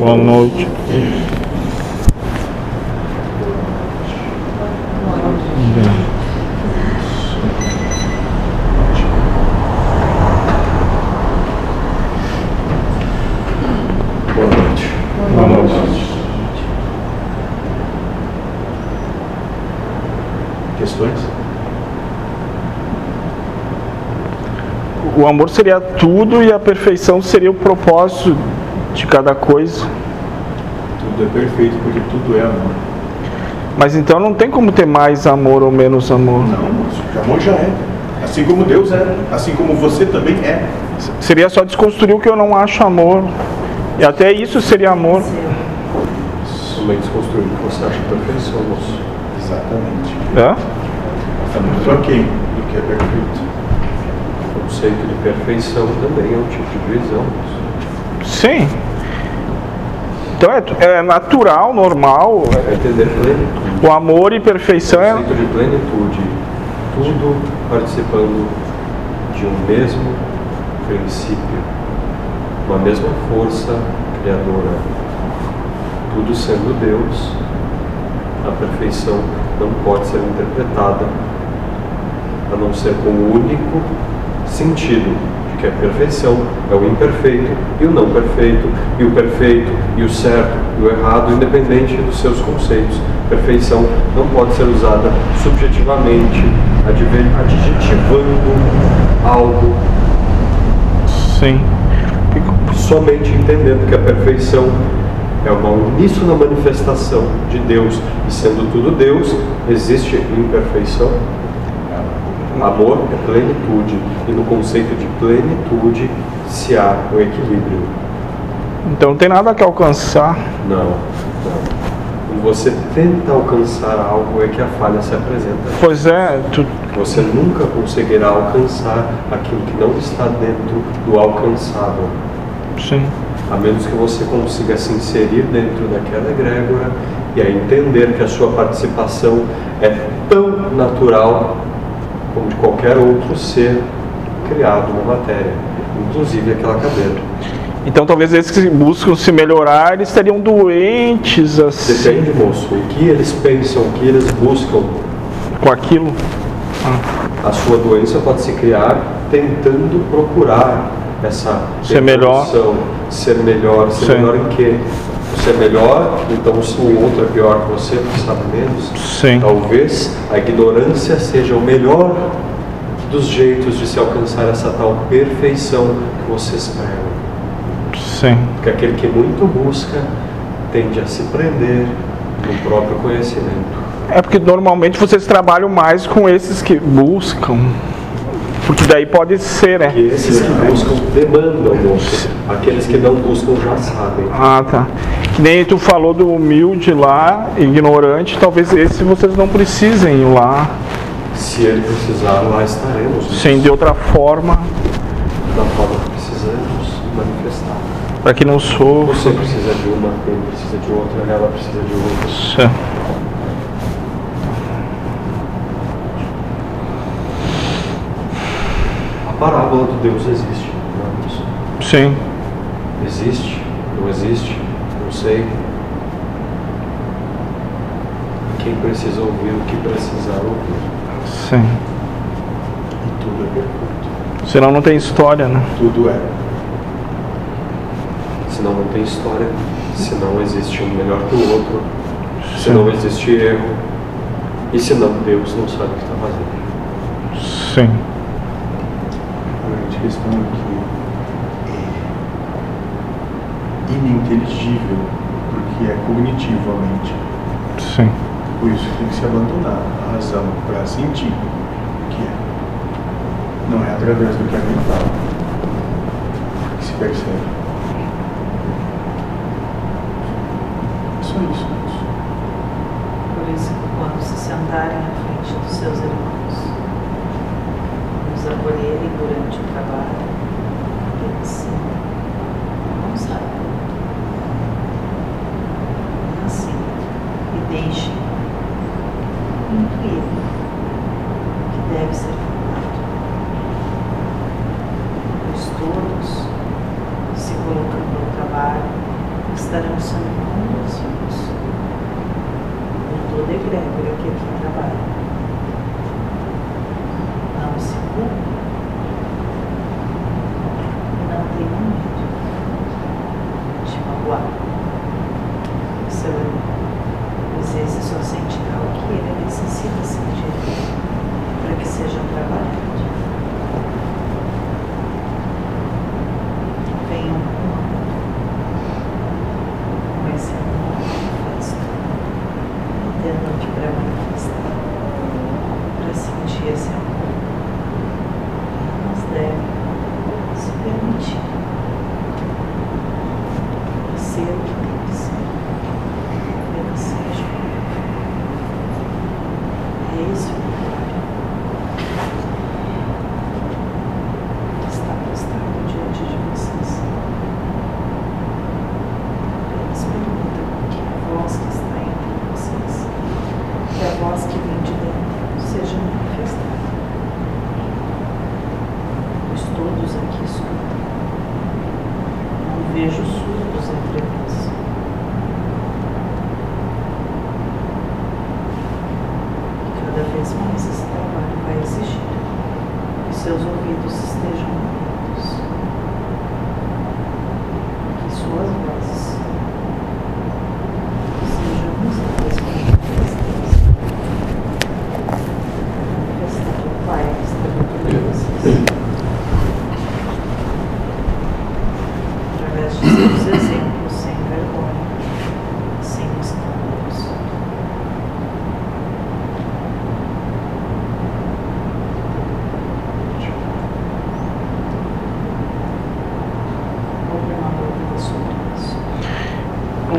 Boa noite. Boa noite. Boa noite. Questões? O amor seria tudo e a perfeição seria o propósito de cada coisa. Tudo é perfeito porque tudo é amor. Mas então não tem como ter mais amor ou menos amor. Não, amor já é. Assim como Deus é, assim como você também é. Seria só desconstruir o que eu não acho amor. E até isso seria amor. Também desconstruir o que você acha perfeição, moço. Exatamente. Hã? Está muito aquém do que é perfeito. O conceito de perfeição também é um tipo de visão. Sim. Então é, é natural, normal. É. O amor e perfeição é. de plenitude. Tudo participando de um mesmo princípio, uma mesma força criadora. Tudo sendo Deus, a perfeição não pode ser interpretada a não ser com o único sentido que a perfeição é o imperfeito e o não perfeito, e o perfeito e o certo e o errado, independente dos seus conceitos. Perfeição não pode ser usada subjetivamente, adjetivando algo, Sim. somente entendendo que a perfeição é uma uníssona manifestação de Deus, e sendo tudo Deus, existe imperfeição. Amor é plenitude, e no conceito de plenitude se há o equilíbrio. Então não tem nada que alcançar. Não, não. Quando você tenta alcançar algo é que a falha se apresenta. Pois é, tu, Você nunca conseguirá alcançar aquilo que não está dentro do alcançável. sim. A menos que você consiga se inserir dentro daquela egrégora e a entender que a sua participação é tão natural como de qualquer outro ser criado na matéria, inclusive aquela cadeira. Então talvez esses que buscam se melhorar, eles estariam doentes assim, Depende, moço, o que eles pensam, o que eles buscam. com aquilo. A sua doença pode se criar tentando procurar essa Ser melhor. ser melhor, ser Sim. melhor em quê? Ser melhor, então se o outro é pior que você, você sabe menos. Sim. Talvez a ignorância seja o melhor dos jeitos de se alcançar essa tal perfeição que vocês pregam. Sim. Porque aquele que muito busca tende a se prender no próprio conhecimento. É porque normalmente vocês trabalham mais com esses que buscam. Porque daí pode ser, né? Que esses que buscam demandam, moço. Aqueles que não buscam já sabem. Ah, tá. Que nem tu falou do humilde lá, ignorante, talvez esse vocês não precisem ir lá. Se ele precisar, lá estaremos. Sim, de outra forma, Da forma que precisamos manifestar. para que não sofra. Você precisa de uma, ele precisa de outra, ela precisa de outra. Sim. Parábola do Deus existe. Não é? Sim. Existe? Não existe? Não sei. Quem precisa ouvir o que precisar ouvir. Sim. E tudo é perfeito. Senão não tem história, né? Tudo é. Senão não tem história. Senão existe um melhor que o outro. Sim. Senão existe erro. E senão Deus não sabe o que está fazendo. Sim. Questão é que é ininteligível, porque é cognitivo a mente. Sim. Por isso tem que se abandonar a razão para sentir o que é. Não é através do que a mente fala que se percebe. É só isso. Por isso que quando se sentarem à frente dos seus irmãos, nos acolherem durante o trabalho,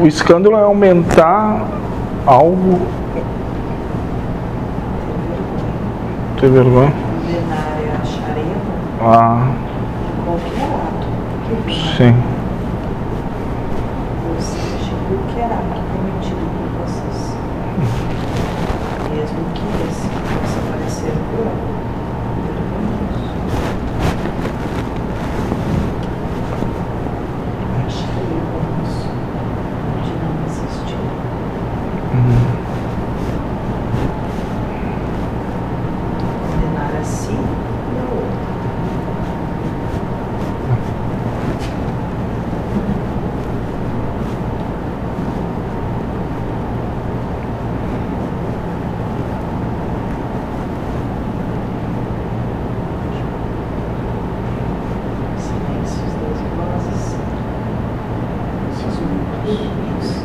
escândalo é aumentar algo. Ter vergonha. Ah, que sim. Ou seja, qualquer ato cometido por vocês. Mesmo que esse possa parecer cruel, vergonhoso. Achar erro nisso de não existir. Condenar a si e ao outro. Silêncios das vozes. Esses minutos Isso.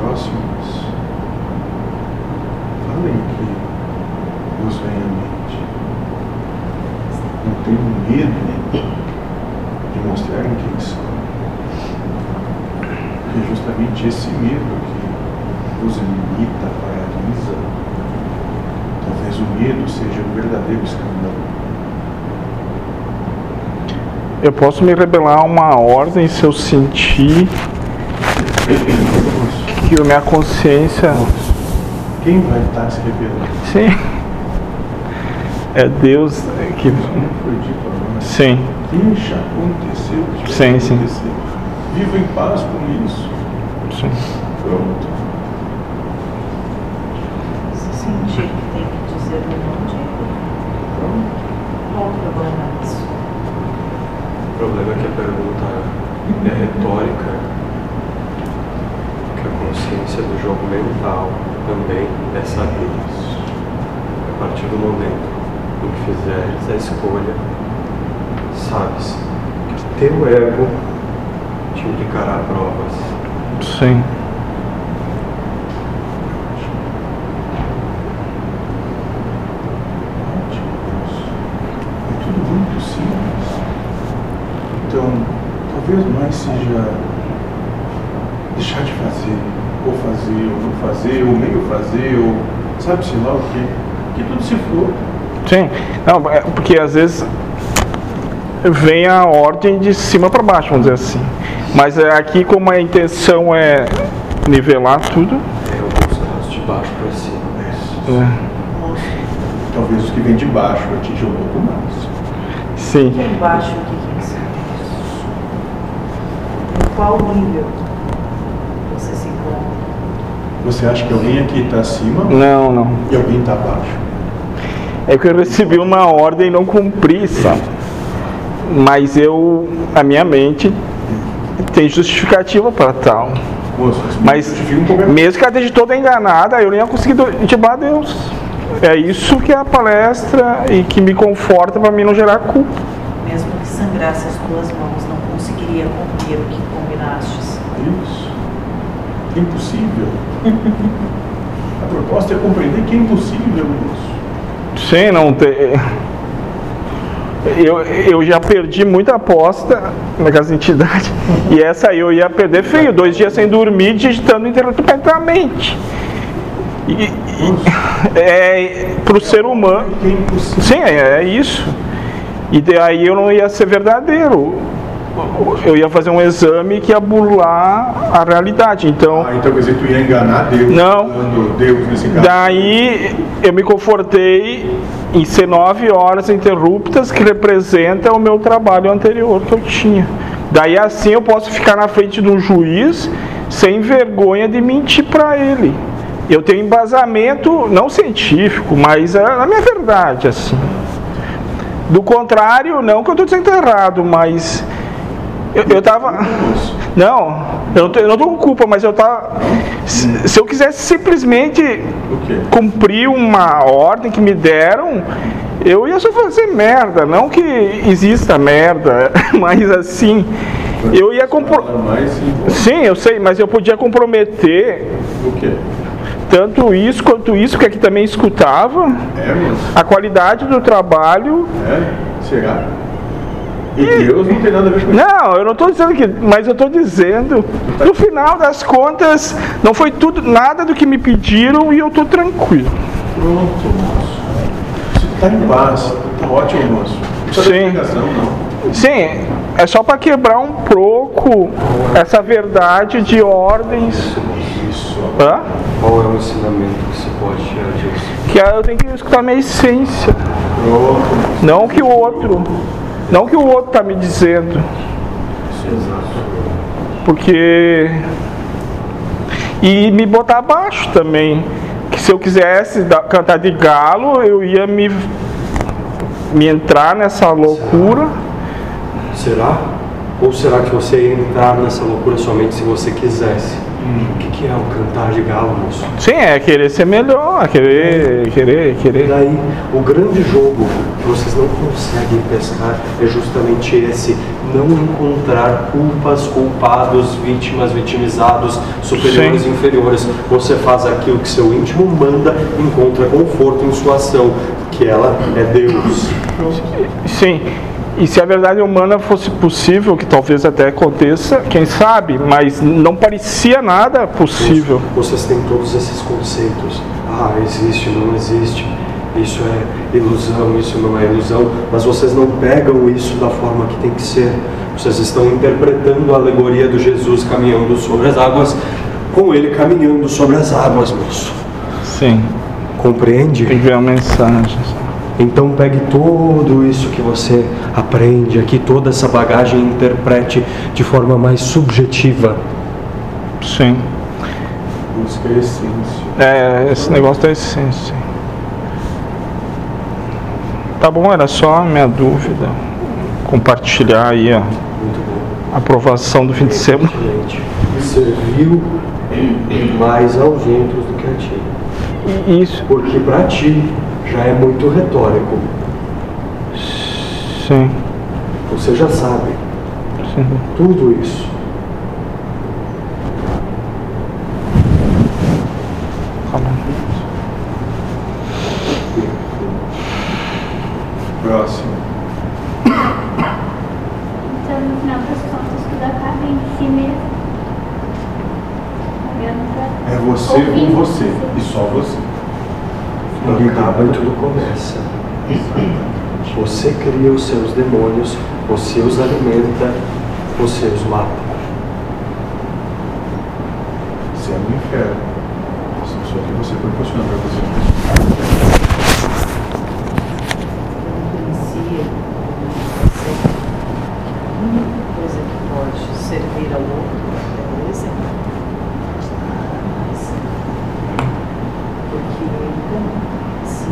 próximos. Falem o que nos vem à mente. Não tenham medo de mostrarem quem são. Porque é justamente esse medo que os limita, paralisa. Talvez o medo seja o verdadeiro escândalo. Eu posso me rebelar a uma ordem se eu sentir que a minha consciência. Quem vai estar se rebelando? Sim. É Deus que. Sim. Deixa acontecer o que Sim, vai sim. acontecer. Viva em paz com isso. sim. Pronto. Se sentir que tem que dizer um não, diga. Pronto. Qual o problema nisso? O problema é que a pergunta que a consciência do jogo mental também é saber isso. A partir do momento em que fizeres a escolha, sabes que teu ego te implicará provas. Sim. Ótimo. É tudo muito simples. Então, talvez mais seja deixar de fazer, ou fazer, ou não fazer, ou meio fazer, ou sabe-se lá o quê. Que tudo se for. Sim. Não, é porque às vezes vem a ordem de cima para baixo, vamos dizer assim. Mas é aqui, como a intenção é nivelar tudo. É alguns casos de baixo para cima. é, Talvez os que vêm de baixo atinjam um pouco mais. sim. Aqui embaixo, o que que é? Qual nível você se encontra? Você acha que alguém aqui está acima Não, não. e alguém está abaixo? É que eu recebi uma ordem e não cumpri, sabe? Mas eu, a minha mente tem justificativa para tal. Moço, Mas um mesmo que ela esteja toda enganada, eu nem ia conseguir do- intimar a Deus. É isso que é a palestra e que me conforta para mim não gerar culpa. Sangrasse as tuas mãos, não conseguiria cumprir o que combinastes. Isso. É impossível. A proposta é compreender que é impossível, moço. Sim, não tem. Eu, eu já perdi muita aposta naquelas entidades. E essa aí eu ia perder feio, dois dias sem dormir, digitando interruptamente. E, e, é para o ser humano. É. Sim, é, é isso. E daí eu não ia ser verdadeiro. Eu ia fazer um exame que ia burlar a realidade. Então, Ah, então quer dizer tu ia enganar Deus. Não. Deus nesse caso. daí eu me confortei em ser nove horas interruptas, que representa o meu trabalho anterior que eu tinha. Daí assim eu posso ficar na frente de um juiz sem vergonha de mentir para ele. Eu tenho embasamento, não científico, mas é a minha verdade, assim. Do contrário, não que eu estou dizendo que tá errado, mas eu, eu tava. Moço, Não, eu não, tô, eu não tô com culpa, mas eu tava. Se, se eu quisesse simplesmente cumprir uma ordem que me deram, eu ia só fazer merda. Não que exista merda, mas assim, eu ia compro... Fala mais sim. Sim, eu sei, mas eu podia comprometer O quê? Tanto isso quanto isso, que aqui também escutava, É, moço. a qualidade do trabalho. É? Será? E Deus não tem nada a ver com isso. Não, eu não estou dizendo que, mas eu estou dizendo, no final das contas, não foi tudo, nada do que me pediram e eu estou tranquilo. Pronto, moço. Você tá em paz. Tá ótimo, moço. Não precisa Sim. não. Sim, é só para quebrar um pouco essa verdade de ordens. Hã? Qual é o ensinamento que se pode tirar disso? Que eu tenho que escutar minha essência, não que o outro, não que o outro está me dizendo, porque e me botar abaixo também. Que se eu quisesse cantar de galo, eu ia me me entrar nessa loucura. Será? Ou será que você ia entrar nessa loucura somente se você quisesse? O que, que é o cantar de galo, moço? Sim, é querer ser melhor, querer, querer, E querer. daí, o grande jogo que vocês não conseguem pescar é justamente esse: não encontrar culpas, culpados, vítimas, vitimizados, superiores e inferiores. Você faz aquilo que seu íntimo manda, encontra conforto em sua ação, que ela é Deus. Sim. E se a verdade humana fosse possível, que talvez até aconteça, quem sabe, mas não parecia nada possível. Vocês têm todos esses conceitos. Ah, existe, não existe. Isso é ilusão, isso não é ilusão. Mas vocês não pegam isso da forma que tem que ser. Vocês estão interpretando a alegoria do Jesus caminhando sobre as águas, com ele caminhando sobre as águas, moço. Sim. Compreende? Enviar mensagens. Então pegue tudo isso que você aprende aqui, toda essa bagagem e interprete de forma mais subjetiva. Sim. Busca a essência. É, esse negócio da essência. Tá bom, era só a minha dúvida. Compartilhar aí a Muito bom. aprovação do fim de semana. Excelente. Serviu mais aos do que a ti. E Isso, Porque para ti já é muito retórico. sim. Você já sabe sim. tudo isso. Próximo. Então, no final das contas, tudo acaba em si mesmo. É você com você. E só você. Ninguém Acaba e tudo começa. Você cria os seus demônios, você os alimenta, você os mata. Você é no inferno. Só que você proporciona para você. inicia a única coisa que pode ser servir ao outro, é o exemplo. Nada mais. Porque ele também se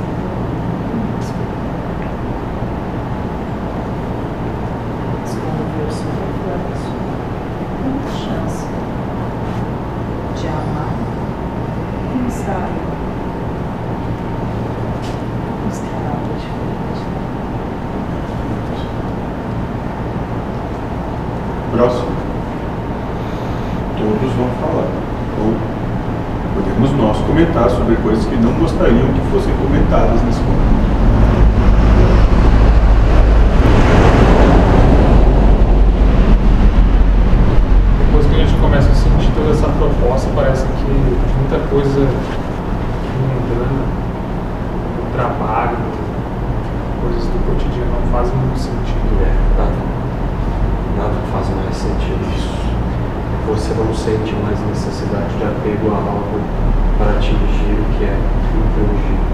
Mas quando vê o seu reflexo, tem a chance de amar quem sabe os caráteres diferentes. Próximo. Todos vão falar. Ou podemos nós comentar sobre coisas que não gostariam que fossem comentadas nesse momento. Depois que a gente começa a sentir toda essa proposta, parece que muita coisa mundana, no trabalho, coisas do cotidiano não fazem muito sentido. É, nada. Nada faz mais sentido isso. Você não sente mais necessidade de apego a algo para atingir o que é intangível.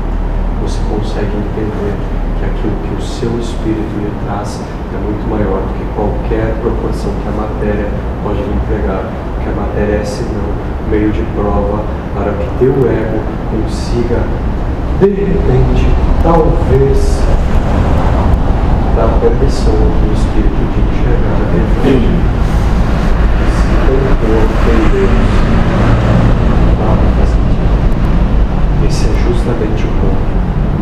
Você consegue entender que aquilo que o seu espírito lhe traz é muito maior do que qualquer proporção que a matéria pode lhe entregar. Que a matéria é, senão, meio de prova para que teu ego consiga, de repente, talvez, dar permissão ao espírito de enxergar a verdade. Se sentido. Esse é justamente o ponto.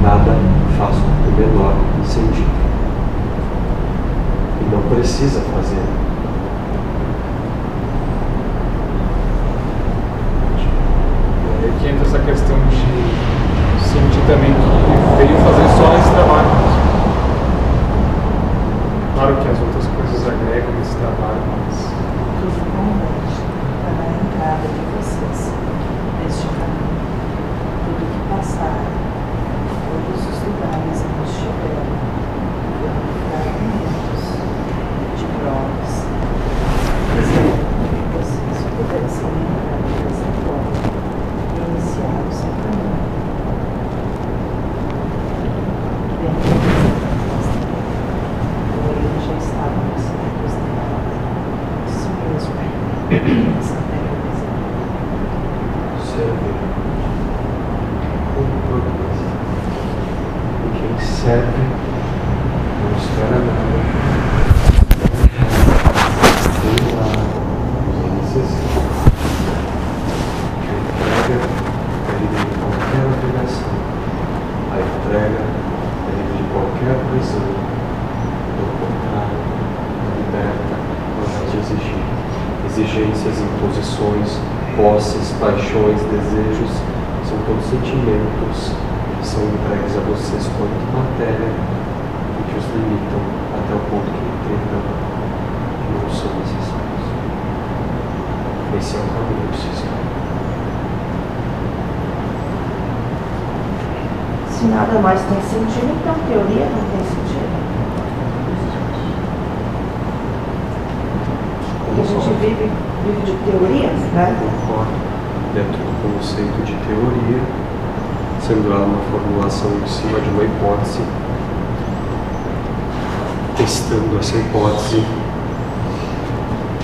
Nada faz o menor sentido. E não precisa fazer. E aí que entra essa questão de sentir também que veio fazer só esse trabalho. Claro que as outras coisas agregam nesse trabalho, mas converge para a entrada de vocês neste caminho. Tudo que passar, todos os lugares onde estiverem, foram fragmentos de provas. Que vocês pudessem entrar e iniciar o seu caminho. Dentro dessa proposta, o erro já estava nos cérebros dela. Isso mesmo. Essa realização. Serve com purpose. E quem serve não espera nada. Tem lá o que necessita. A entrega é livre de qualquer obrigação. A entrega é livre de qualquer prisão. Pelo contrário, a liberta para te exigir. Exigências, imposições, posses, paixões, desejos, são todos sentimentos que são entregues a vocês quanto matéria e que os limitam até o ponto que entendam que não são necessários. Esse é o caminho se escolhe. Se nada mais tem sentido, então teoria não tem sentido. Porque a gente vive, vive de teorias, né? Concordo. Dentro do conceito de teoria, sendo ela uma formulação em cima de uma hipótese, testando essa hipótese,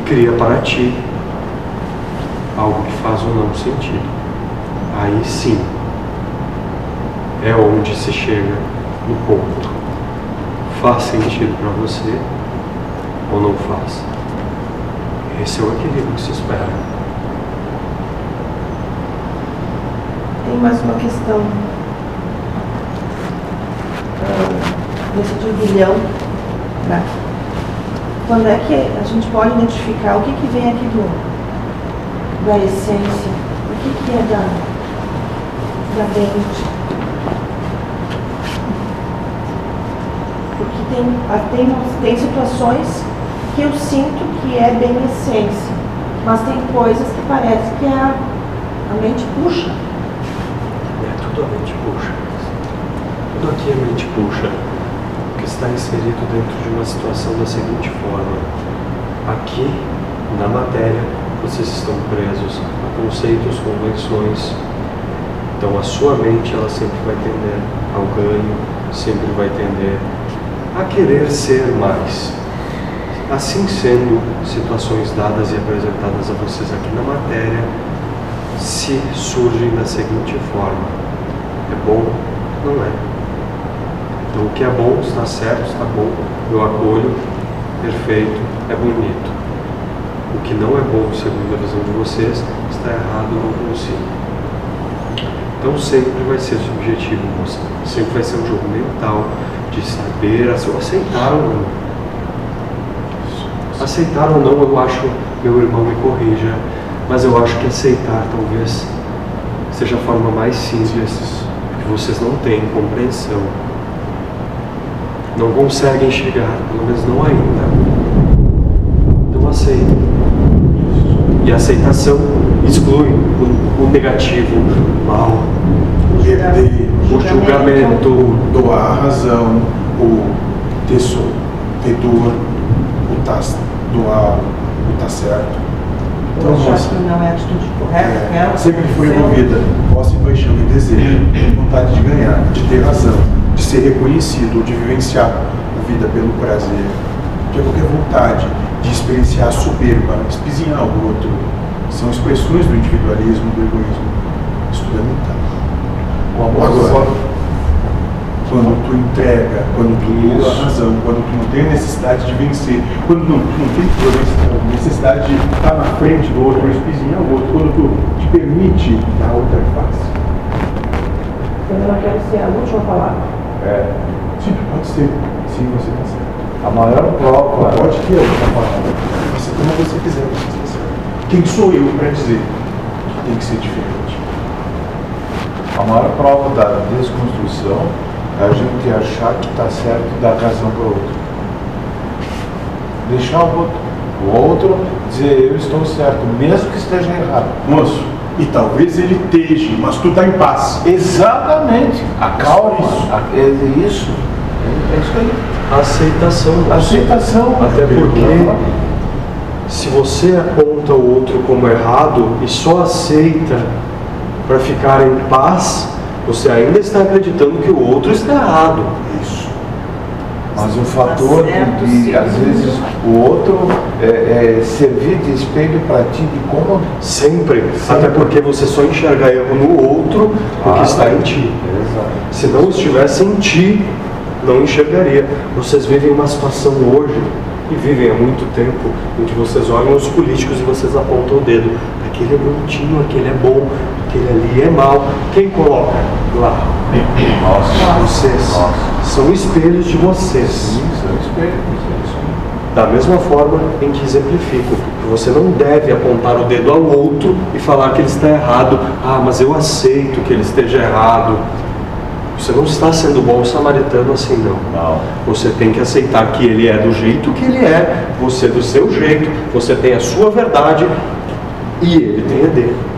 cria para ti algo que faz ou não sentido. Aí sim é onde se chega no ponto. Faz sentido para você ou não faz? Esse é o equilíbrio que se espera. Tem mais uma questão ah, nesse turbilhão, né? Quando é que a gente pode identificar o que, que vem aqui do, da essência, o que, que é da, da mente? Porque tem, tem, tem situações que eu sinto é bem essência, mas tem coisas que parece que a, a mente puxa. É tudo a mente puxa. Tudo aqui a mente puxa. Porque está inserido dentro de uma situação da seguinte forma. Aqui, na matéria, vocês estão presos a conceitos, convenções. Então a sua mente ela sempre vai tender ao ganho, sempre vai tender a querer ser mais. Assim sendo, situações dadas e apresentadas a vocês aqui na matéria se surgem da seguinte forma: é bom? Não é. Então, o que é bom está certo, está bom, eu acolho, perfeito, é bonito. O que não é bom, segundo a visão de vocês, está errado, não consigo. Então sempre vai ser subjetivo, moça. Sempre vai ser um jogo mental de saber aceitar ou não. Aceitar ou não, eu acho, meu irmão me corrija, mas eu acho que aceitar talvez seja a forma mais simples, que vocês não têm compreensão. Não conseguem chegar, pelo menos não ainda. Então aceita. E a aceitação exclui o, o negativo, o mal, Perder, o julgamento. doar a razão, o ter, so, ter dor, o tá, doar, o tá certo. Então, achar moça, que não é a atitude correta, é, ela sempre foi envolvida posse, paixão e desejo, vontade de ganhar, de ter razão, de ser reconhecido, de vivenciar a vida pelo prazer, de qualquer vontade de experienciar a soberba, espizinhar o outro. São expressões do individualismo, do egoísmo. Isso tudo é mental. O amor Agora, só- quando tu entrega, quando tu usa a razão, quando tu não tem necessidade de vencer, quando não, tu não tem necessidade de estar na frente do outro, espizinhar o outro, quando tu te permite dar outra face. Quando ela quer ser a última palavra. É, Sim, pode ser. Sim, você está certo. a maior prova. Pode ter outra palavra. Você como você quiser, você está certo. Quem sou eu para dizer que tem que ser diferente? A maior prova da desconstrução a gente achar que está certo e dar razão para o outro. Deixar o outro, o outro dizer eu estou certo, mesmo que esteja errado. Moço, e talvez ele esteja, mas tu está em paz. Exatamente. A calma. Isso. a- é isso. É isso aí. Aceitação. moça. Aceitação. Até porque se você aponta o outro como errado e só aceita para ficar em paz, você ainda está acreditando que o outro está errado. Isso. Mas o fator de, certo, de, sim. às vezes, o outro é, é servir de espelho para ti de como. Sempre. Até porque você só enxerga erro no outro o que Ah, está em ti. Exato. Se não estivesse em ti, não enxergaria. Vocês vivem uma situação hoje, e vivem há muito tempo, em que vocês olham os políticos e vocês apontam o dedo. Aquele é bonitinho, aquele é bom, aquele ali é mau. Quem coloca lá? Nossa. Vocês. São espelhos de vocês. Sim, são espelhos. é. Da mesma forma em que exemplifico, que você não deve apontar o dedo ao outro e falar que ele está errado. Ah, mas eu aceito que ele esteja errado. Você não está sendo bom samaritano assim, não. Não. Você tem que aceitar que ele é do jeito que ele é, você do seu jeito, você tem a sua verdade e ele tem a dele.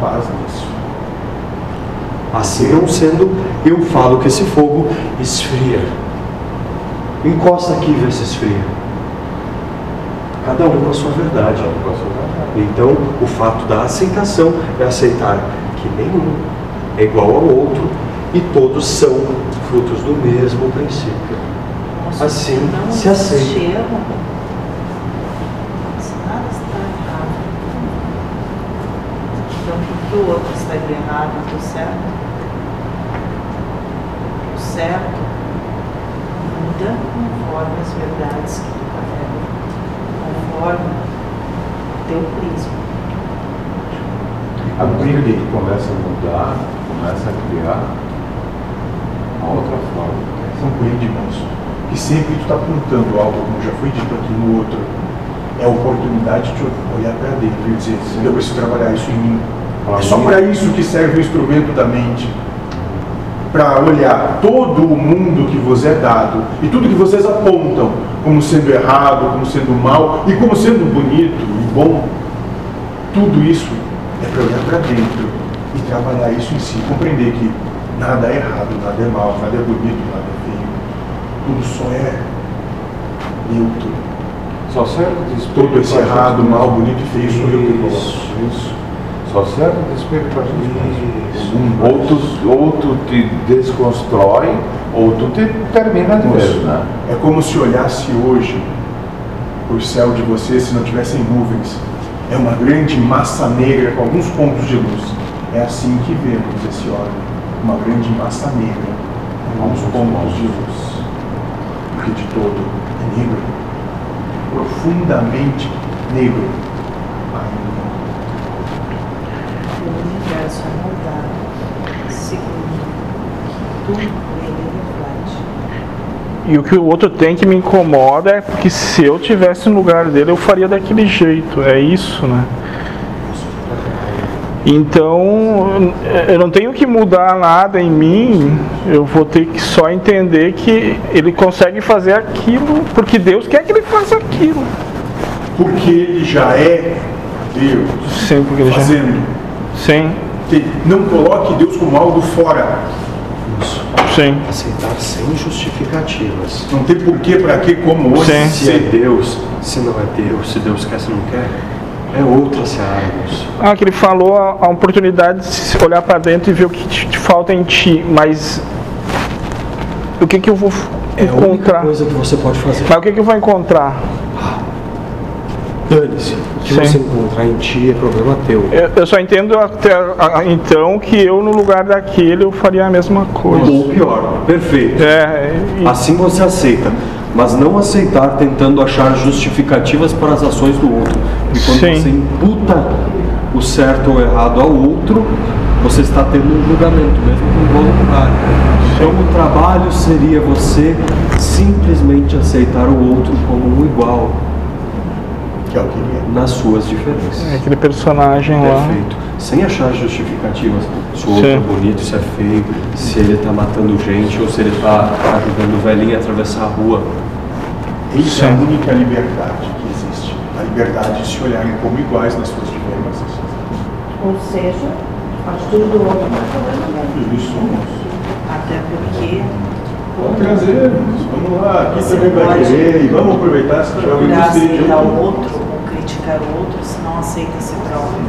Paz nisso. Assim não sendo, eu falo que esse fogo esfria. Encosta aqui e vê se esfria. Cada um com a sua verdade. Então, o fato da aceitação é aceitar que nenhum é igual ao outro e todos são frutos do mesmo princípio. Assim, se aceita. existe erro. Se nada está errado. Então, por que o outro estaria errado e o certo? O certo muda conforme as verdades que tu carrega, conforme o teu prisma. A briga que começa a mudar, começa a criar uma outra forma. São coelho irmãos. Que sempre tu está apontando algo, como já foi dito aqui no outro, é a oportunidade de olhar para dentro e dizer, eu preciso trabalhar isso em mim. É só para isso que serve o instrumento da mente. Para olhar todo o mundo que vos é dado e tudo que vocês apontam como sendo errado, como sendo mal e como sendo bonito e bom, tudo isso é para olhar para dentro e trabalhar isso em si, compreender que nada é errado, nada é mal, nada é bonito, nada é feio. Tudo só é neutro. Só serve Todo esse errado, mal, bonito e feio sou eu que coloco. Isso. Só serve de espelho para a gente mesmo. Isso. Ou tu, ou tu te desconstrói, ou tu te termina de vez, né? É como se olhasse hoje o céu de vocês se não tivessem nuvens. É uma grande massa negra com alguns pontos de luz. É assim que vemos esse órgão. Uma grande massa negra com alguns pontos de luz. Porque de todo é negro. Profundamente negro. Ainda. O universo é moldado segundo tudo nele reflete. E o que o outro tem que me incomoda é porque se eu tivesse no lugar dele, eu faria daquele jeito. É isso, né? Então, eu não tenho que mudar nada em mim, eu vou ter que só entender que ele consegue fazer aquilo, porque Deus quer que ele faça aquilo. Porque ele já é Deus. Sim, porque ele já. Fazendo. Sim, Que Não coloque Deus como algo fora. Isso. sim. Aceitar sem justificativas. Não tem porquê, para quê, como hoje. Sim. Se é Deus, se não é Deus, se Deus quer, se não quer, é outra seara. Ah, que ele falou a, a oportunidade de se olhar para dentro e ver o que te, te falta em ti, mas o que que eu vou É a única encontrar? coisa que você pode fazer. Mas o que que eu vou encontrar? Dane-se. O que Sim. você encontrar em ti é problema teu. Eu, eu só entendo até a- então que eu no lugar daquele eu faria a mesma coisa. Ou pior, perfeito. É, e- Assim você aceita, mas não aceitar tentando achar justificativas para as ações do outro. E quando Sim. você imputa o certo ou errado ao outro, você está tendo um julgamento, mesmo que involuntário. Então o trabalho seria você simplesmente aceitar o outro como um igual Que é o que ele é. nas suas diferenças. é aquele personagem lá. Perfeito. Sem achar justificativas. Se o outro Sim. é bonito, se é feio, se ele está matando gente ou se ele está ajudando o velhinho a atravessar a rua. Isso é a Sim. única liberdade que existe. A liberdade de se olharem como iguais nas suas diferenças. Ou seja, a atitude do outro não é isso somos. Até porque Vamos trazer, vamos lá, aqui Você também vai querer, e vamos aproveitar procurar do stage. aceitar o outro ou criticar o outro se não aceita a si próprio.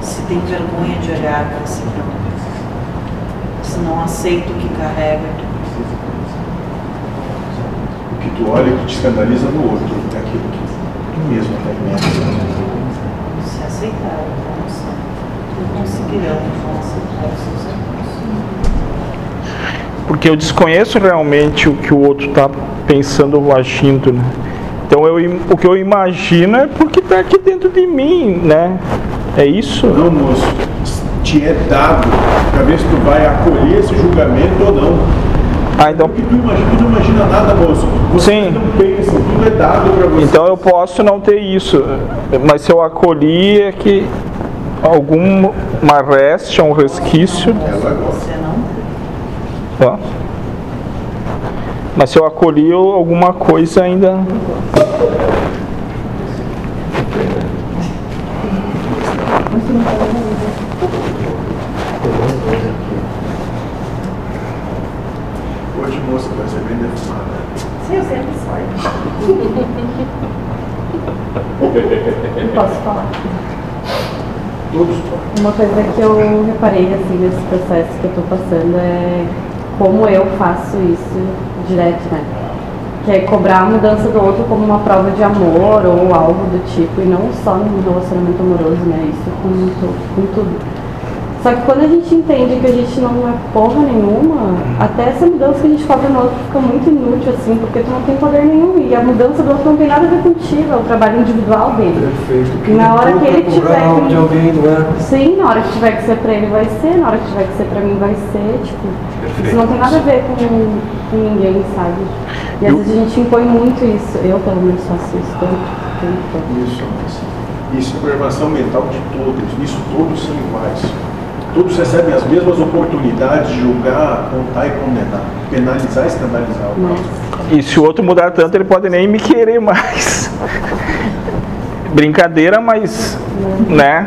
Se tem vergonha de olhar para si próprio. Se não aceita o que carrega. O que tu olha que te escandaliza no outro é aquilo que tu mesmo permite. Se aceitar, então conseguirão então aceitar os seus erros. Porque eu desconheço realmente o que o outro está pensando ou agindo, né? Então eu, o que eu imagino é porque está aqui dentro de mim, né? É isso? Não, moço, te é dado para ver se tu vai acolher esse julgamento ou não. Ah, então, Porque tu, imagina, tu não imagina nada, moço. Você Sim. não pensa, tudo é dado para você. então eu posso não ter isso, mas se eu acolhi é que alguma reste, um resquício, Ela. Você não ó. mas se eu acolhi alguma coisa ainda Hoje, moça, vai ser bem defumada. Sim, eu sempre sou. Posso falar? Uma coisa que eu reparei assim nesse processo que eu estou passando é como eu faço isso direto, né? Que é cobrar a mudança do outro como uma prova de amor ou algo do tipo, e não só no relacionamento amoroso, né? Isso com, com tudo. Só que quando a gente entende que a gente não é porra nenhuma, até essa mudança que a gente cobra no outro fica muito inútil, assim, porque tu não tem poder nenhum. E a mudança do outro não tem nada a ver contigo, é o trabalho individual dele. Perfeito. E na hora que ele tiver que- de alguém, não é? Sim, na hora que tiver que ser pra ele vai ser, na hora que tiver que ser pra mim vai ser, tipo, isso não tem nada a ver com, com ninguém, sabe? E às vezes a gente impõe muito isso, eu pelo menos faço isso tempo. Isso. Isso é programação mental de todos. Isso todos são iguais. Todos recebem as mesmas oportunidades de julgar, apontar e condenar. Penalizar e escandalizar o próximo. E se o outro mudar tanto, ele pode nem me querer mais. Brincadeira, mas, né?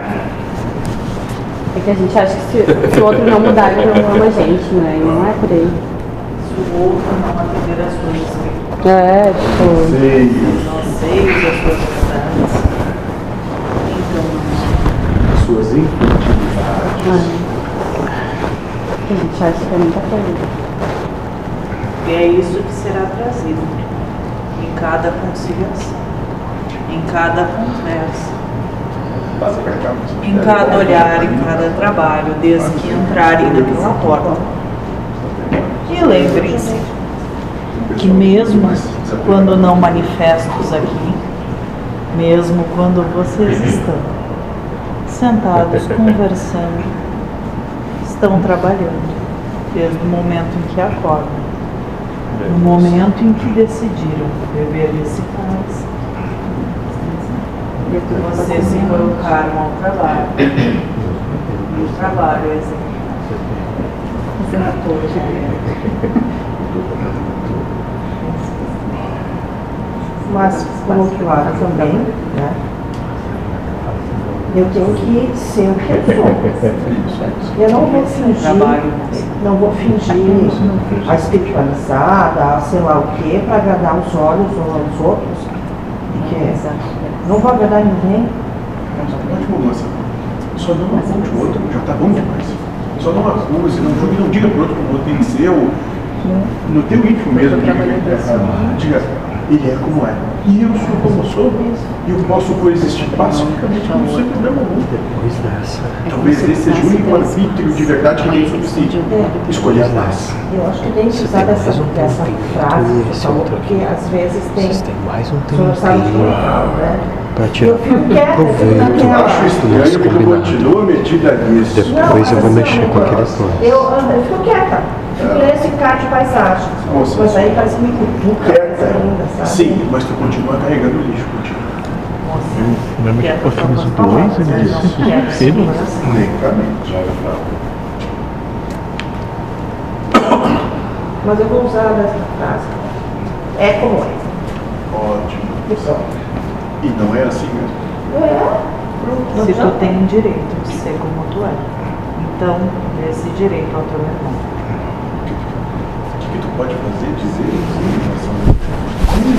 é que a gente acha que se, se o outro não mudar, ele não ama a gente, né? E não é por aí. Se o outro não atender às suas expectativas, É, tipo, Seios, não aceita as suas vontades, então suas infantilidades. É. a gente acha que é muita coisa. E é isso que será trazido em cada conciliação. em cada conversa, em cada olhar, em cada trabalho, desde que entrarem naquela porta. E lembrem-se que mesmo quando não manifestos aqui, mesmo quando vocês estão sentados conversando, estão trabalhando, desde o momento em que acordam, no momento em que decidiram beber esse cálice, vocês se colocaram ao trabalho. E o trabalho é exemplo. Mas, por outro lado também, né? Eu tenho que ser o que eu sou. Eu não vou fingir, não vou fingir a espiritualizada, sei lá o quê, para agradar os olhos ou aos outros. Porque não vou agradar ninguém. Ótima moça. Só não acuse o outro, já tá bom demais. Só não acuse, não julgue, não diga pro outro como tem que ser, ou no teu íntimo mesmo, diga, diga, ele é como é. E eu sou como sou. E eu posso coexistir pacificamente com sem problema algum. Talvez esse seja o único arbítrio de verdade que tem sobre si. Escolher mais. Eu acho que tem que usar dessa, dessa frase que você falou, porque às vezes tem. Tem mais um O senhor sabe que eu falo, né? para tirar Eu fico quieta, eu fico proveito Eu acho estranho porque eu continuo metida nisso. Depois eu vou mexer assim, com aquele plano. Eu, eu fico quieta. Nesse cara de paisagem. Mas aí parece que me cutuca mais ainda, sabe? Sim, mas tu continua carregando lixo contigo. Vai mexer com aqueles dois, ele disse filho. Unicamente. Mas eu vou usar dessa frase. É como é. Ótimo. Pessoal. E não é assim mesmo. É. Se tu tem direito de ser como tu é, então esse direito ao teu irmão. O que, que tu pode fazer, dizer, assim,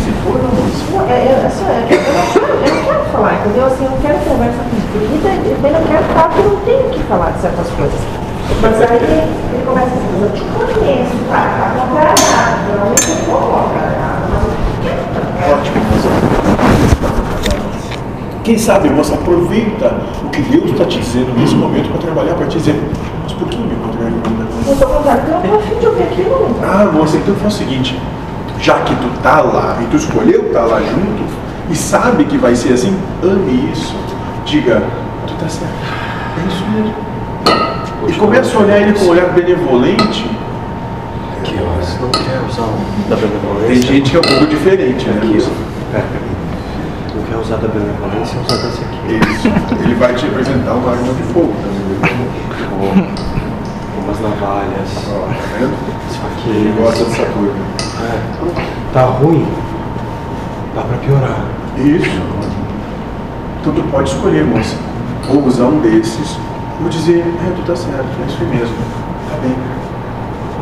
se for, não, moça. Não, é, é, assim, é, eu, não quero, eu não quero falar, entendeu? Assim, eu não quero conversa comprida, eu também não quero falar porque eu não tenho que falar de certas coisas. Mas aí ele começa a dizer, eu te conheço, tá? Tá contrariado, geralmente eu vou quero Ótimo. Quem sabe, moça, aproveita o que Deus está te dizendo nesse momento para trabalhar para te dizer, mas por que me encontrar ainda? Eu tô de ouvir aquilo. Ah, moça, então faz o seguinte, já que tu tá lá e tu escolheu estar lá junto e sabe que vai ser assim, ame isso. Diga, tu tá certo. É isso mesmo. E começa a olhar ele com um olhar benevolente. Que horas não quer usar o da Tem benevolência? gente que é um pouco diferente, né? Aqui. Não quer usar da benevolência, usa dessa aqui. Isso. Ele vai te apresentar uma arma de fogo umas navalhas, Ó, tá vendo? Ele gosta dessa coisa. É. Tá ruim? Dá pra piorar. Isso. Então tu pode escolher, moça. Ou usar um desses, ou dizer, é, tu tá certo, é isso aí mesmo. Tá bem.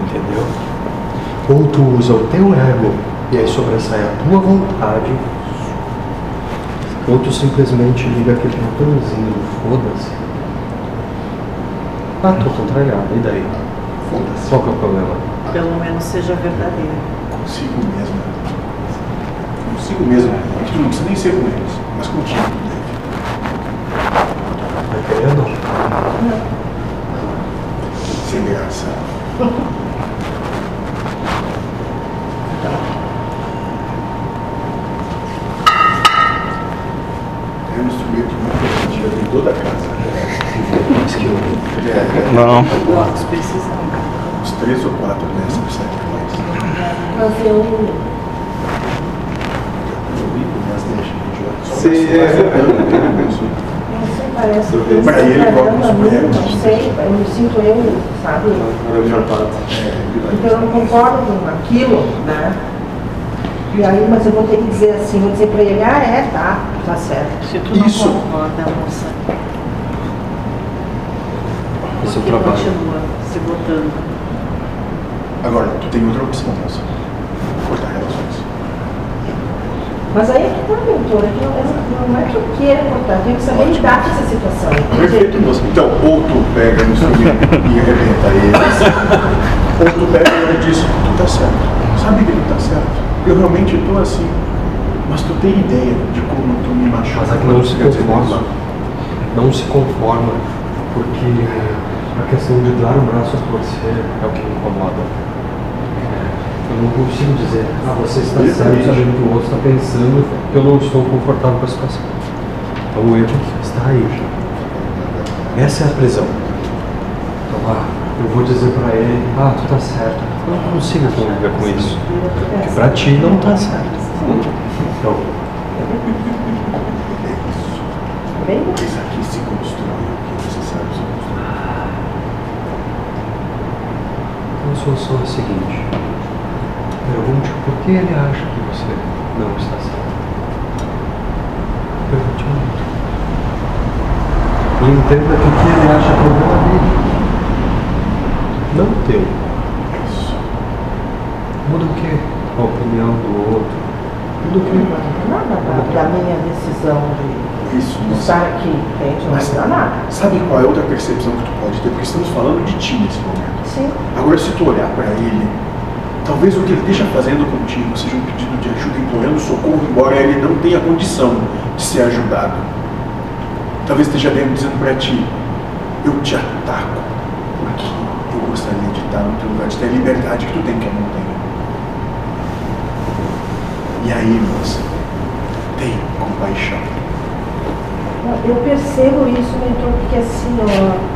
Entendeu? Ou tu usa o teu ego e aí sobressai a tua vontade, ou tu simplesmente liga aquele botãozinho foda-se. Ah, tô contrariado, e daí? Foda-se. Qual que é o problema? Pelo menos seja verdadeiro. Consigo mesmo. Consigo mesmo. Que tu não precisa nem ser com eles, mas contigo. Vai querer ou não? Sem graça. É um instrumento muito importante em toda a casa. Mas que eu... É, Não. Quantos precisam? uns três ou quatro nessa, não serve mais. Mas eu. Você é. Não sei, parece que esse ele, muito, é? não sei, eu me sinto eu, sabe? Porque eu não concordo com aquilo, né? E aí, mas eu vou ter que dizer assim, vou dizer pra ele, ah, é, tá, tá certo. Se tu não Isso. concorda, moça, é o que trabalho. continua se botando? Agora, tu tem outra opção, moça. Cortar relações. Mas aí é que tá, doutora, que eu, eu, não é que eu queira cortar, eu tenho que saber lidar com essa situação. Perfeito, moça. Então, ou tu pega no instrumento e arrebenta eles, ou tu pega e diz, tu tá certo. Sabe que tu tá certo. Eu realmente tô assim. Mas tu tem ideia de como tu me machuca? Mas aqui quando não se conforma. isso? Não se conforma, porque a questão de dar o braço a torcer é o que me incomoda. Eu não consigo dizer, ah, você está certo, sabendo que o outro está pensando que eu não estou confortável com a situação. Então o erro está aí. Essa é a prisão. Então, ah, eu vou dizer para ele, ah, tu tá certo. Eu não consigo conviver com isso. Porque para ti não tá certo. Então, Bem. Isso aqui se constrói, o que você sabe se constrói. então a solução é a seguinte. Pergunte por que ele acha que você não está certo. Pergunte muito. E entenda que o que ele acha é problema dele. Não teu. Muda o quê? A opinião do outro. Muda o quê? Nada da, da minha decisão de Isso, estar aqui, entende? Não Mas muda nada. sabe qual é outra percepção que tu pode ter? Porque estamos falando de ti nesse momento. Sim. Agora, se tu olhar para ele, talvez o que ele esteja fazendo contigo seja um pedido de ajuda, implorando socorro, embora ele não tenha condição de ser ajudado. Talvez esteja bem dizendo para ti: Eu te ataco, porque eu gostaria de estar no teu lugar, de ter a liberdade que tu tem que eu não tenho. E aí, moça, tem compaixão. Eu percebo isso, mentor, porque assim, ó,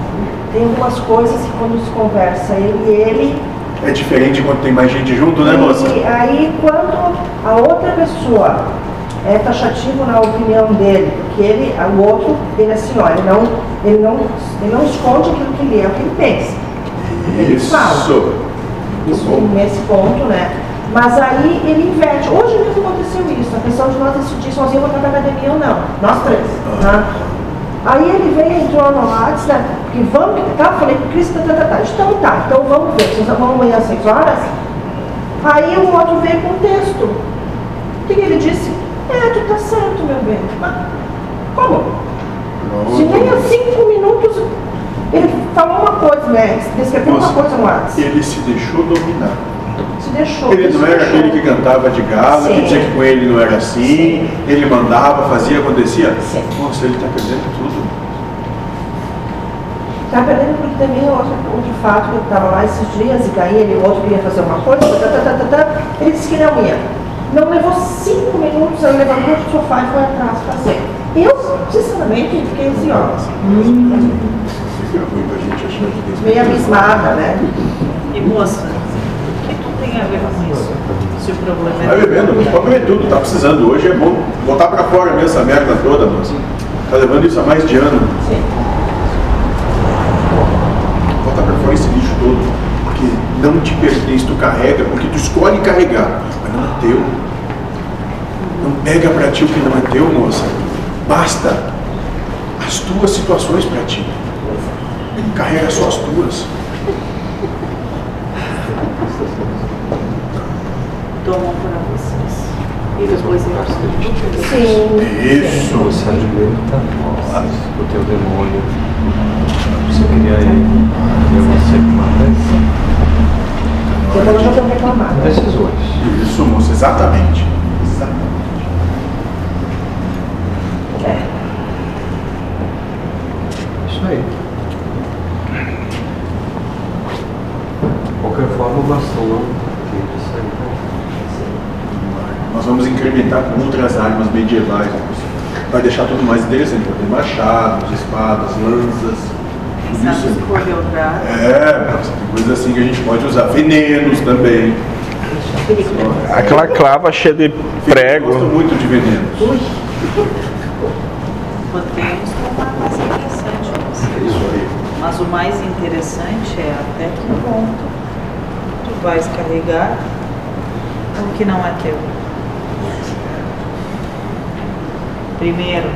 tem algumas coisas que quando se conversa ele e ele, É diferente quando tem mais gente junto, né, moça? E aí, quando a outra pessoa é taxativo na opinião dele, que ele, o outro, ele assim, ó, ele não, ele não, ele não esconde aquilo que ele é, o que ele pensa. Ele Isso. fala. Isso nesse ponto, né? Mas aí ele inverte. Hoje mesmo aconteceu isso, a questão de nós decidir sozinho vou para academia ou não. Nós três. Né? Aí ele veio, entrou no WhatsApp, né? Que vamos, tá? Falei Cris, tá, tá, tá, tá. Então tá, então vamos ver. Vocês vão amanhã às 6 horas? Aí o outro veio com o texto. O que, que ele disse? É, tu tá certo, meu bem. Mas, como? Se nem há cinco minutos ele falou uma coisa, né? Descreveu uma coisa no WhatsApp. Ele se deixou dominar. Se deixou. Ele não era deixou. aquele que cantava de gala, que Sim. dizia que com ele não era assim, ele mandava, fazia, acontecia. Sim. Nossa, ele está perdendo tudo. Tá perdendo porque também é outro, outro fato que eu estava lá esses dias e daí ele, o outro queria fazer uma coisa, tá, tá, tá, tá, tá, ele disse que não ia. Não levou cinco minutos, aí levantou do sofá e foi atrás fazer. Eu, sinceramente, fiquei assim, ó, tem meio abismada, né? E moça, tem a ver com isso? Se o problema é. Vai bebendo, mas pode beber tudo, tá precisando. Hoje é bom botar pra fora mesmo essa merda toda, moça. Tá levando isso há mais de ano. Sim. Bota pra fora esse lixo todo. Porque não te pertence, tu carrega, porque tu escolhe carregar, mas não é teu. Não pega pra ti o que não é teu, moça. Basta as tuas situações pra ti. Carrega só as tuas. Tomam para vocês. E depois eu Sim. Isso. Você alimenta o teu demônio. Você cria ele. E você mata ele. Depois nós já estamos reclamando. Decisões. Isso, moça, exatamente. Exatamente. É. Isso aí. De qualquer forma, o bastão não tem que sair. né? Nós vamos incrementar com outras armas medievais. Vai deixar tudo mais interessante. Vai ter machados, espadas, lanças. Tudo sabe isso. É, mas tem coisas assim que a gente pode usar. Venenos também. Aquela clava cheia de Eu gosto prego. muito de venenos. Podemos tomar mais interessante. É isso aí. Mas o mais interessante é até que ponto tu vais carregar o que não é teu. Primeiro,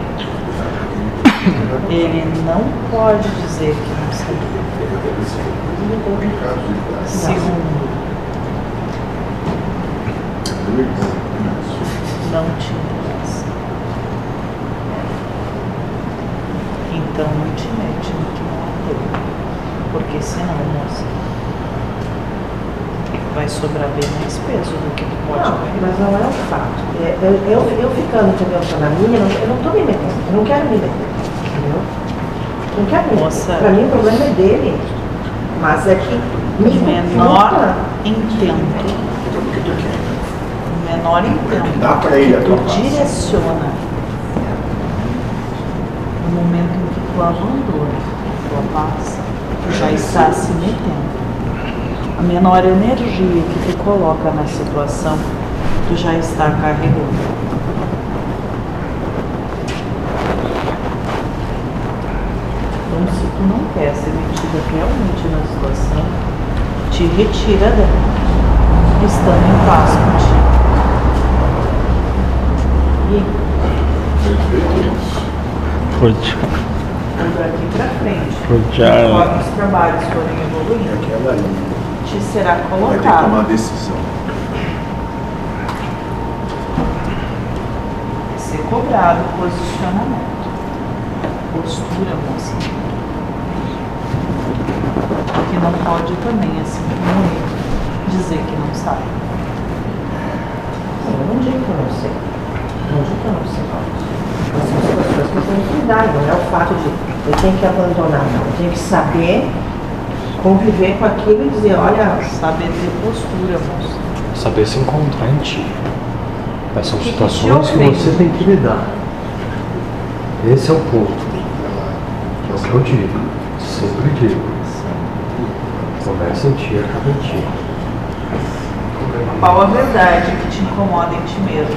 ele não pode dizer que não sabia. Segundo, não te interessa. Então não te mete no que não é teu. Porque senão, moça, vai sobrar bem mais peso do que tu pode Não, mas não é um fato. É, Eu, eu, eu ficando, entendeu, só na minha, eu não- eu não estou me metendo. Eu não quero me meter. Entendeu? Não quero me meter. Para mim o problema é dele. Mas é que me O menor preocupa. intento, O que tu quer? o menor intento Dá pra ele a que tua tu direciona no momento em que tu abandona a tua paz, tu já está se metendo. A menor energia que tu coloca na situação, tu já está carregando. Então, se tu não quer ser metida realmente na situação, te retira dela, estando em paz contigo. E Pode, daqui pra frente, pode, conforme os trabalhos forem evoluindo, Aquela ali será vai ter que tomar colocado uma decisão. ser cobrado posicionamento, postura, moça. Que não pode também, assim, morrer, dizer que não sabe. Eu não digo que eu não sei. Não digo que eu não sei. Mas são situações que eu tenho que lidar. Não é o fato de eu tenho que abandonar, não. Eu tenho que saber conviver com aquilo e dizer, olha, Saber ter postura, moça. Saber se encontrar em ti. Essas são situações que você tem que lidar. Esse é o ponto. É o que eu digo. Sempre digo. Começa em ti, acaba em ti. Qual a verdade que te incomoda em ti mesmo?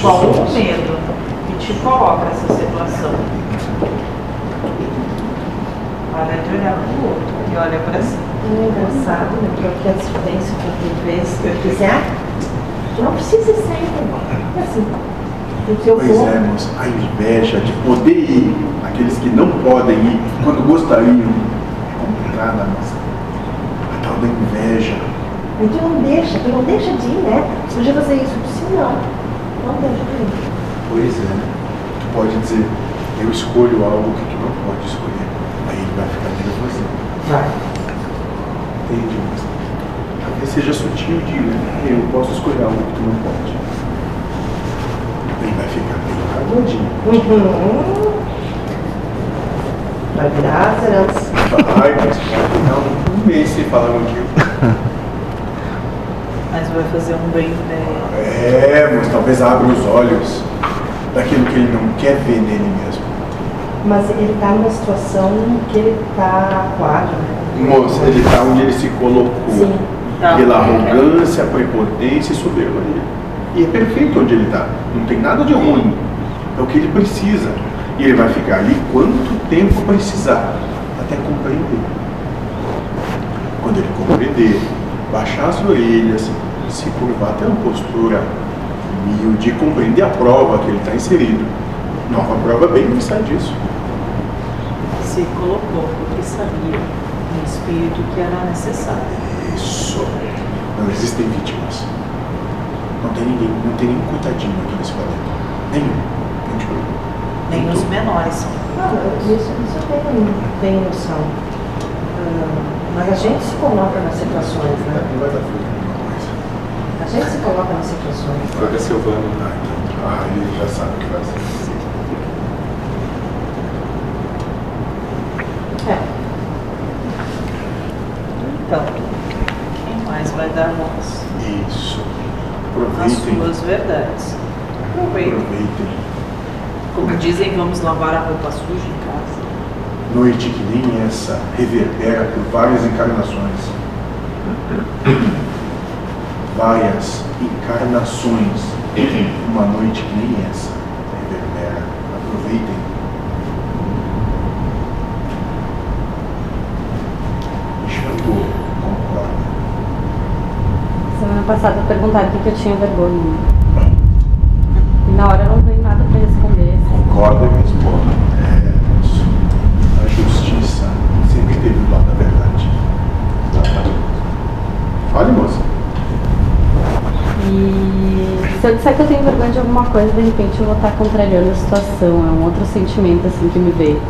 Qual o medo que te coloca essa situação? Para de olhar para o outro e olha para si. é engraçado, né? Porque a diferença que tu vês, que eu quiser, não precisa ser igual. É assim. Se eu Pois vou, é, moça, a inveja de poder ir, aqueles que não podem ir, quando gostariam, é complicada, moça. A tal da inveja. e tu não deixa, tu não deixa de ir, né? Tu podia fazer isso, se não, não deixa de ir. Pois é. Tu pode dizer, eu escolho algo que tu não pode escolher. Ele vai. Vai. Moça? Talvez seja sutil de eu posso escolher algo que tu não pode. Ele vai ficar bem armadinho. Uhum. Vai virar zerança. Ai, mas vai ficar um mês sem falar contigo. Mas vai fazer um bem né? É, mas talvez abra os olhos daquilo que ele não quer ver nele mesmo. Mas ele tá numa situação que ele tá aquado, né? Moça, ele está onde ele se colocou. Sim. Tá. Pela arrogância, prepotência e soberba dele. E é perfeito onde ele está. Não tem nada de ruim. É o que ele precisa. E ele vai ficar ali quanto tempo precisar até compreender. Quando ele compreender, baixar as orelhas, se curvar até uma postura humilde e compreender a prova que ele está inserido. Nova prova bem vai sair disso. Se colocou porque sabia no espírito que era necessário. Isso. Não existem vítimas. Não tem ninguém, não tem nenhum coitadinho aqui nesse planeta. Nenhum. Nem os menores. Não, isso, isso eu tenho, tenho noção. Ah, mas a gente se coloca nas situações, né? Não vai dar fruto alguma coisa. A gente se coloca nas situações. Olha, Silvano, Ah, então. Ah, ele já sabe o que vai ser. É. Então, quem mais vai dar voz Isso. às Aproveitem. suas verdades? Aproveitem. Aproveitem. Como dizem, vamos lavar a roupa suja em casa. Noite que nem essa reverbera por várias encarnações. Várias encarnações. Uma noite que nem essa reverbera. Aproveitem. Enxergou, concorda. Semana passada perguntaram o que que eu tinha vergonha. E na hora eu não tenho nada pra responder. Concorda e responda. É isso. A justiça sempre teve o lado da verdade. Fale, moça. E se eu disser que eu tenho vergonha de alguma coisa, de repente eu vou estar contrariando a situação. É um outro sentimento assim que me veio.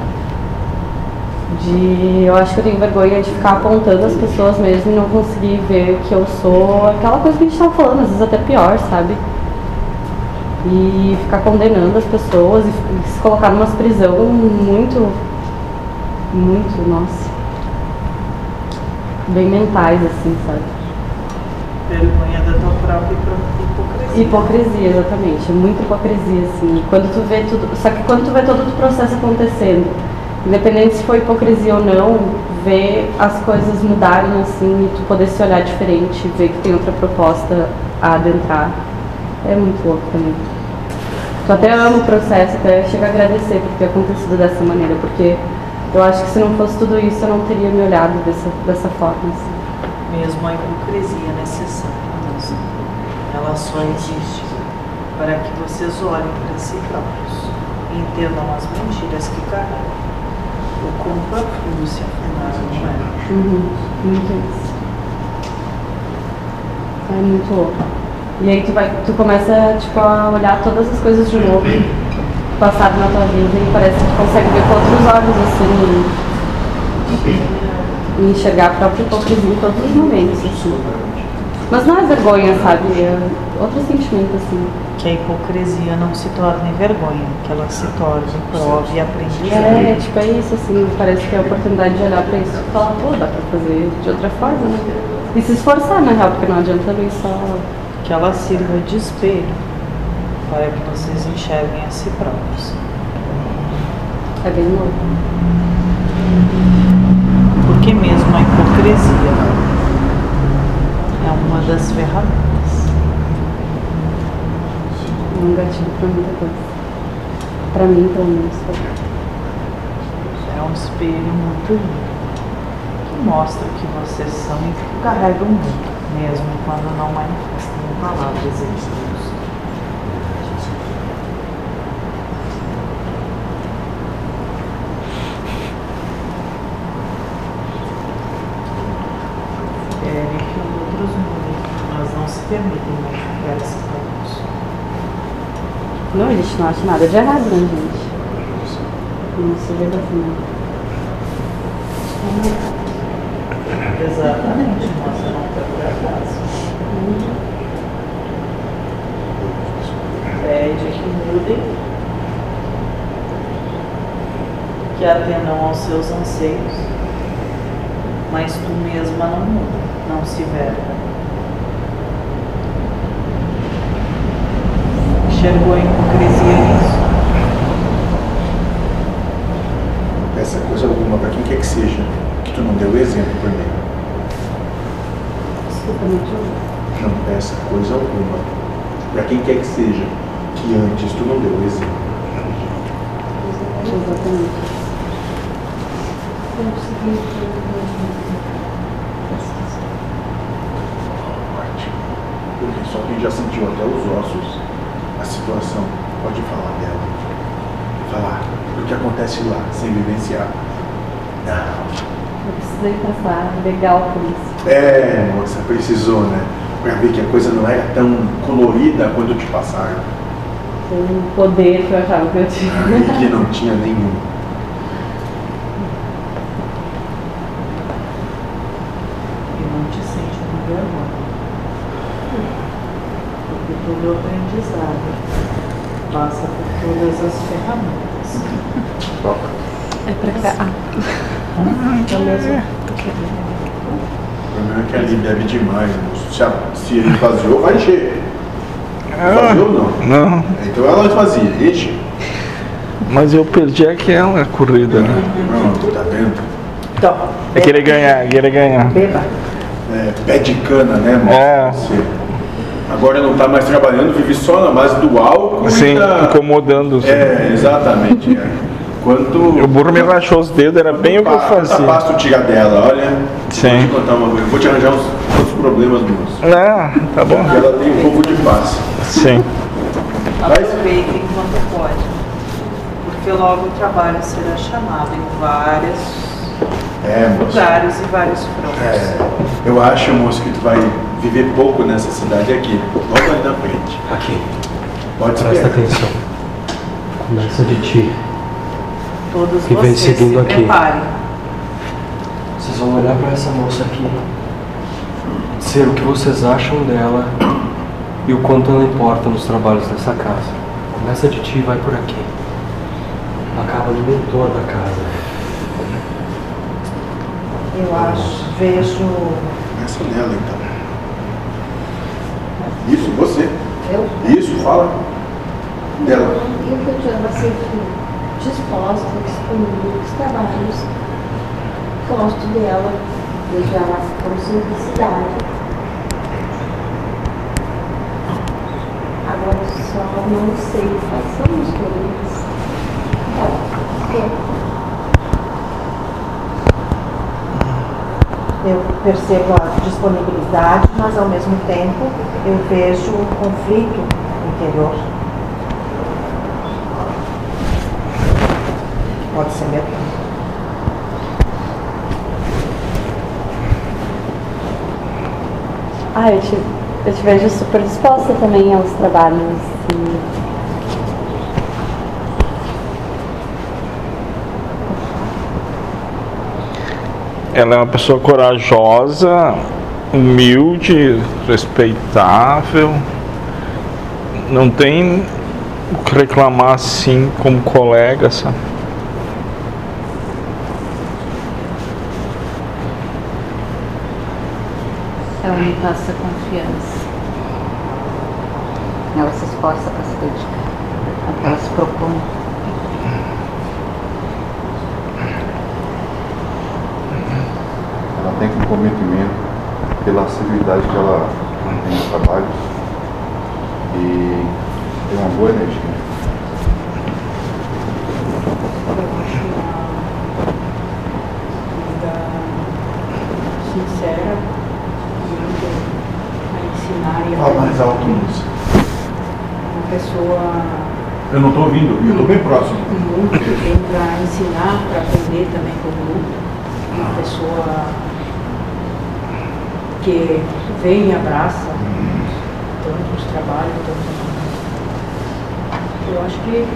De, eu acho que eu tenho vergonha de ficar apontando as pessoas mesmo e não conseguir ver que eu sou aquela coisa que a gente tava falando, às vezes até pior, sabe? E ficar condenando as pessoas e se colocar numa prisão muito, muito, nossa. Bem mentais, assim, sabe? Vergonha da tua própria hipocrisia. Hipocrisia, exatamente. É muita hipocrisia, assim. Quando tu vê tudo. Só que quando tu vê todo o processo acontecendo, independente se foi hipocrisia ou não, ver as coisas mudarem assim e tu poder se olhar diferente, ver que tem outra proposta a adentrar, é muito louco também. Tu até ama o processo, até chega a agradecer por ter acontecido dessa maneira, porque eu acho que se não fosse tudo isso eu não teria me olhado dessa, dessa forma. Assim. Mesmo a hipocrisia é necessária, só existe para que vocês olhem para si próprios e entendam as mentiras que carregam. O quão profundo se afundaram no é. Uhum, muito isso. É muito louco. E aí tu, vai, tu começa tipo, a olhar todas as coisas de novo, passado na tua vida, e parece que tu consegue ver com outros olhos, assim, e, e enxergar a própria hipocrisia em todos os momentos, assim. Mas não é vergonha, sabe? É outro sentimento, assim. Que a hipocrisia não se torne vergonha, que ela se torne prova e É, aprendizado. tipo, é isso, assim, parece que é a oportunidade de olhar pra isso e falar, pô, dá pra fazer de outra forma, né? E se esforçar, na real, porque não adianta também só Que ela sirva de espelho para que vocês enxerguem a si próprios. É bem louco. Porque mesmo a hipocrisia é uma das ferramentas. É um gatilho pra muita coisa. Pra mim, pelo menos. É um espelho muito lindo que mostra que vocês são e que carregam muito, mesmo quando não manifestam em palavras e gestos. Querem que outros mudem, mas não se permitem machucar esse próprios. Não, a gente não acha nada de errado, né, gente? Não se vê assim, Exatamente, nossa não foi por acaso. Pede que mudem, que atendam aos seus anseios, mas tu mesma não muda, não se verga. Enxergou a hipocrisia nisso? Peça coisa alguma para quem quer que seja, que tu não deu exemplo por mim. Desculpa, não te ouvi. Não peça coisa alguma para quem quer que seja, que antes tu não deu exemplo. Exatamente. Porque só quem já sentiu até os ossos a situação pode falar dela. Falar do que acontece lá, sem vivenciar. Não. Eu precisei passar legal por isso. É, moça, precisou, né? Pra ver que a coisa não era tão colorida quando te passaram. Um poder que eu achava que eu tinha. E que não tinha nenhum. E não te sente com vergonha. Porque todo o aprendizado passa por todas as ferramentas. É pra cá. Ah. O problema é que ali bebe demais, moço. Se, a- se ele esvaziou, vai encher. Esvaziou não? Não, Então ela esvazia, enche. mas eu perdi aquela corrida, né? Pronto, tá vendo? Então, É querer ganhar, querer ganhar. beba. É, pé de cana, né, moço? É. Você. Agora não tá mais trabalhando, vive só na base do álcool Sim, e da... incomodando. assim. É, exatamente. É. Quanto... O burro me rachou os dedos, era bem o que eu fazia. pasta tu tira dela, olha. Sim. Vou te contar uma coisa. Vou te arranjar uns outros problemas, moço. Ah, tá bom. Porque ela tem um pouco de paz. Sim. Aproveitem enquanto pode, porque logo o trabalho será chamado em vários É, moço. lugares e vários frontes. É, eu acho, moço, que tu vai viver pouco nessa cidade aqui. Logo ali na frente. Aqui, Pode presta ser. atenção. Começa de ti. Todos Que vem vocês seguindo se aqui. preparem Vocês vão olhar para essa moça aqui, dizer o que vocês acham dela e o quanto ela importa nos trabalhos dessa casa. Começa de ti e vai por aqui. Acaba no mentor da casa. Eu acho, vejo. Começa nela então. Isso, você. Eu? Isso, fala. Dela. Eu que eu ela sempre disposta, disponível, os trabalhos. Gosto dela, vejo ela com simplicidade. Agora só não sei quais são os dois. Eu percebo a disponibilidade, mas ao mesmo tempo eu vejo um conflito interior. Pode ser medo. Ah, eu te, eu te vejo super disposta também aos trabalhos. Ela é uma pessoa corajosa, humilde, respeitável. Não tem o que reclamar assim como colega, sabe? Passa confiança. Ela se esforça para se dedicar. Ela se propõe. Ela tem comprometimento pela assiduidade que ela tem no trabalho e tem uma boa energia. sincera, muito a ensinar e a Fala mais alto, Lúcia. uma pessoa Eu não estou ouvindo, eu estou bem próximo. muito que tem para ensinar, para aprender também com o grupo. Uma pessoa que vem e abraça tanto os trabalhos, tanto eu acho que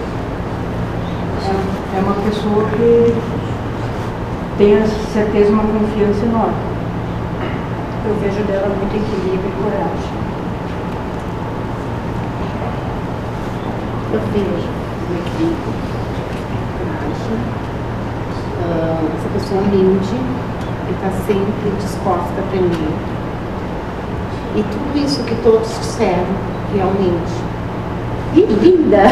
é, é uma pessoa que tem a certeza uma confiança enorme. Eu vejo dela muito equilíbrio e coragem. Eu vejo um equilíbrio, coragem, ah, essa pessoa humilde, que está sempre disposta a aprender. E tudo isso que todos disseram, realmente. E linda!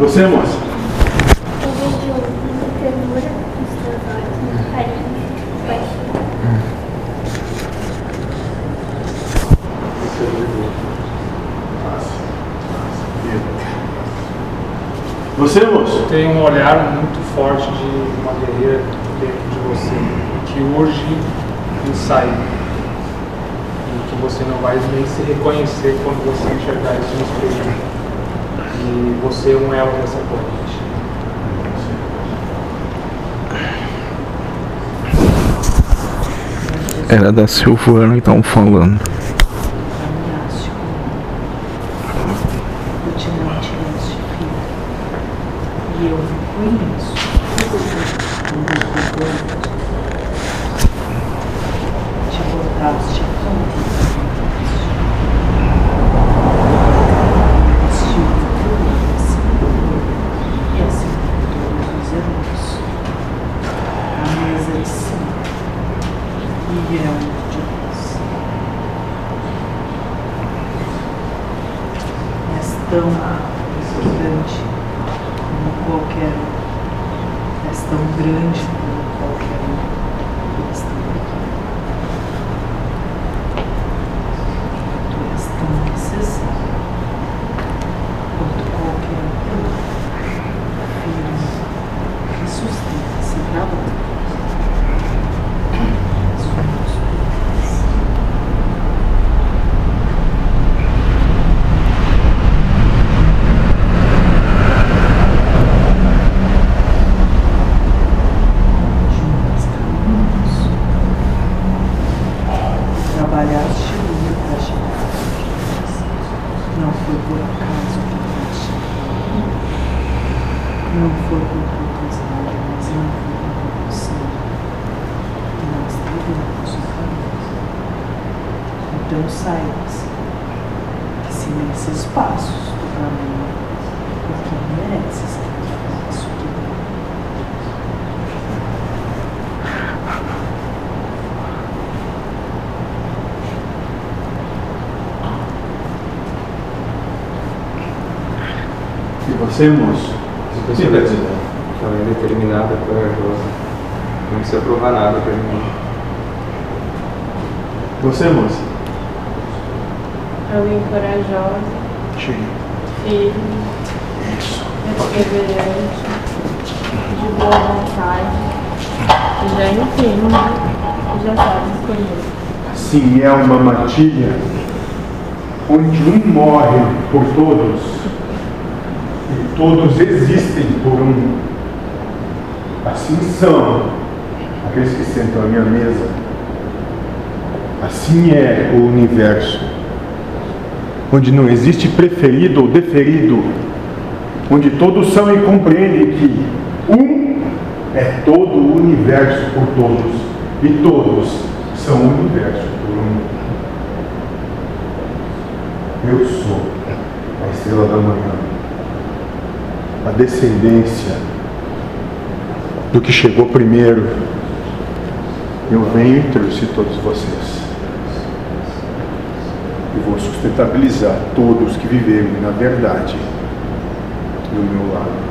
Você, moça? Eu vejo muita ternura nos teus olhos, muito carinho, paixão. Você, moço? Tem um olhar muito forte de uma guerreira dentro de você, que urge em sair. E que você não vai nem se reconhecer quando você enxergar isso no espelho. E você é um elo dessa corrente. Era da Silvana que estavam falando. Você? Se tivesse ela é determinada, corajosa, não precisa provar nada pra ninguém. Você, moça? Alguém corajosa, Chegue. firme, perseverante, de boa vontade, que já entende, que já sabe escolher. Assim é uma matilha onde um morre por todos todos existem por um. Assim são aqueles que sentam à minha mesa. Assim é o universo, onde não existe preferido ou deferido, onde todos são e compreendem que um é todo o universo por todos e todos são o universo por um. Eu sou a estrela da manhã, a descendência do que chegou primeiro. Eu venho e trouxe todos vocês. E vou sustentabilizar todos que viverem na verdade do meu lado.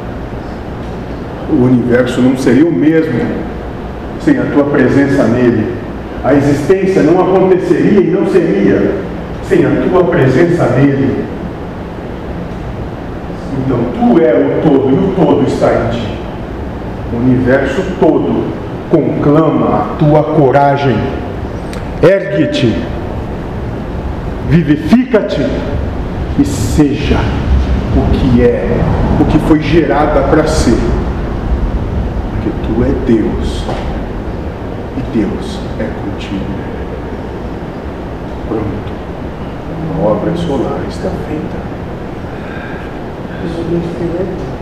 O universo não seria o mesmo sem a tua presença nele. A existência não aconteceria e não seria sem a tua presença nele. Tu é o todo e o todo está em ti. O universo todo conclama a tua coragem. Ergue-te, vivifica-te e seja o que é, o que foi gerada para ser. Porque tu é Deus e Deus é contigo. Pronto. A obra solar está feita. Deus.